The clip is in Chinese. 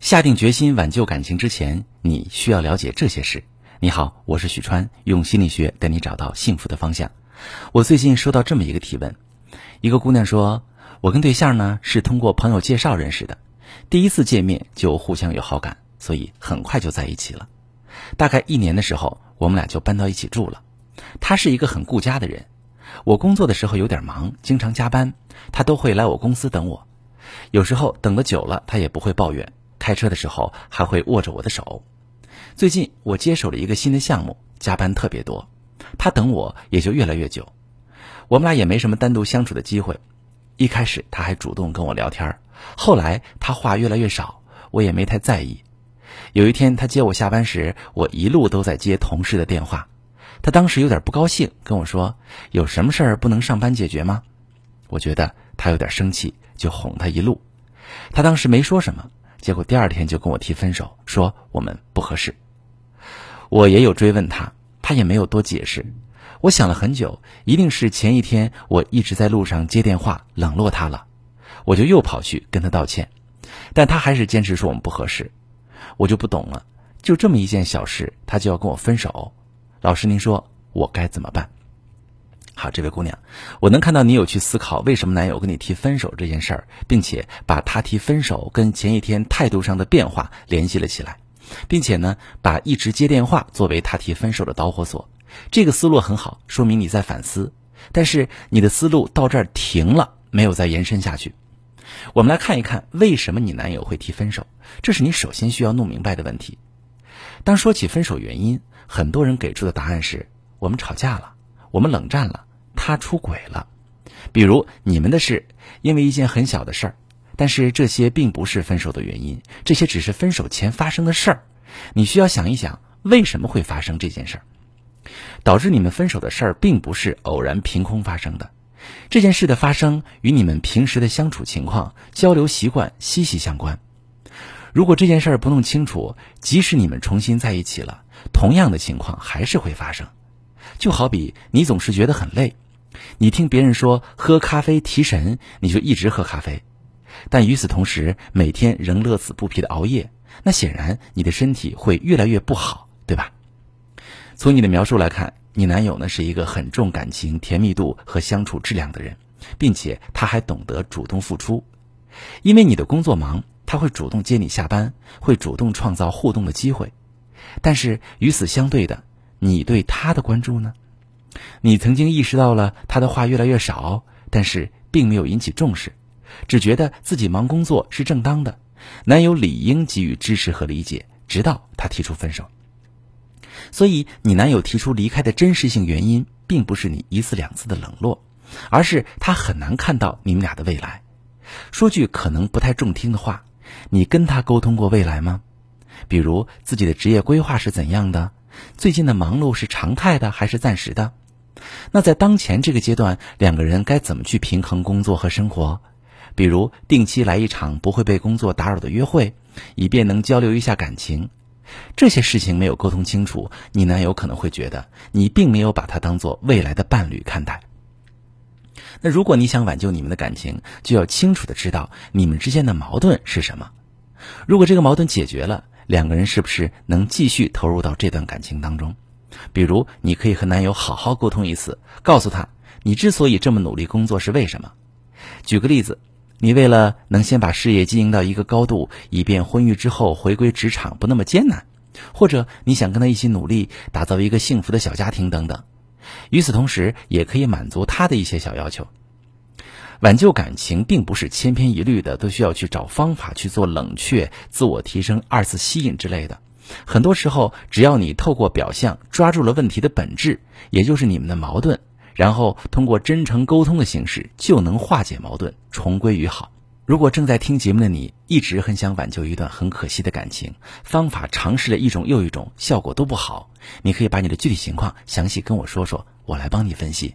下定决心挽救感情之前，你需要了解这些事。你好，我是许川，用心理学带你找到幸福的方向。我最近收到这么一个提问，一个姑娘说：“我跟对象呢是通过朋友介绍认识的，第一次见面就互相有好感，所以很快就在一起了。大概一年的时候，我们俩就搬到一起住了。他是一个很顾家的人，我工作的时候有点忙，经常加班，他都会来我公司等我。有时候等的久了，他也不会抱怨。”开车的时候还会握着我的手。最近我接手了一个新的项目，加班特别多，他等我也就越来越久。我们俩也没什么单独相处的机会。一开始他还主动跟我聊天，后来他话越来越少，我也没太在意。有一天他接我下班时，我一路都在接同事的电话。他当时有点不高兴，跟我说：“有什么事儿不能上班解决吗？”我觉得他有点生气，就哄他一路。他当时没说什么。结果第二天就跟我提分手，说我们不合适。我也有追问他，他也没有多解释。我想了很久，一定是前一天我一直在路上接电话冷落他了，我就又跑去跟他道歉，但他还是坚持说我们不合适。我就不懂了，就这么一件小事，他就要跟我分手。老师，您说我该怎么办？好，这位姑娘，我能看到你有去思考为什么男友跟你提分手这件事儿，并且把他提分手跟前一天态度上的变化联系了起来，并且呢，把一直接电话作为他提分手的导火索。这个思路很好，说明你在反思。但是你的思路到这儿停了，没有再延伸下去。我们来看一看为什么你男友会提分手，这是你首先需要弄明白的问题。当说起分手原因，很多人给出的答案是我们吵架了，我们冷战了。他出轨了，比如你们的事，因为一件很小的事儿，但是这些并不是分手的原因，这些只是分手前发生的事儿。你需要想一想，为什么会发生这件事儿？导致你们分手的事儿，并不是偶然凭空发生的。这件事的发生与你们平时的相处情况、交流习惯息息相关。如果这件事儿不弄清楚，即使你们重新在一起了，同样的情况还是会发生。就好比你总是觉得很累。你听别人说喝咖啡提神，你就一直喝咖啡，但与此同时每天仍乐此不疲的熬夜，那显然你的身体会越来越不好，对吧？从你的描述来看，你男友呢是一个很重感情、甜蜜度和相处质量的人，并且他还懂得主动付出。因为你的工作忙，他会主动接你下班，会主动创造互动的机会。但是与此相对的，你对他的关注呢？你曾经意识到了他的话越来越少，但是并没有引起重视，只觉得自己忙工作是正当的，男友理应给予支持和理解，直到他提出分手。所以，你男友提出离开的真实性原因，并不是你一次两次的冷落，而是他很难看到你们俩的未来。说句可能不太中听的话，你跟他沟通过未来吗？比如自己的职业规划是怎样的？最近的忙碌是常态的还是暂时的？那在当前这个阶段，两个人该怎么去平衡工作和生活？比如定期来一场不会被工作打扰的约会，以便能交流一下感情。这些事情没有沟通清楚，你男友可能会觉得你并没有把他当做未来的伴侣看待。那如果你想挽救你们的感情，就要清楚的知道你们之间的矛盾是什么。如果这个矛盾解决了，两个人是不是能继续投入到这段感情当中？比如，你可以和男友好好沟通一次，告诉他你之所以这么努力工作是为什么。举个例子，你为了能先把事业经营到一个高度，以便婚育之后回归职场不那么艰难，或者你想跟他一起努力打造一个幸福的小家庭等等。与此同时，也可以满足他的一些小要求。挽救感情并不是千篇一律的，都需要去找方法去做冷却、自我提升、二次吸引之类的。很多时候，只要你透过表象抓住了问题的本质，也就是你们的矛盾，然后通过真诚沟通的形式，就能化解矛盾，重归于好。如果正在听节目的你一直很想挽救一段很可惜的感情，方法尝试了一种又一种，效果都不好，你可以把你的具体情况详细跟我说说，我来帮你分析。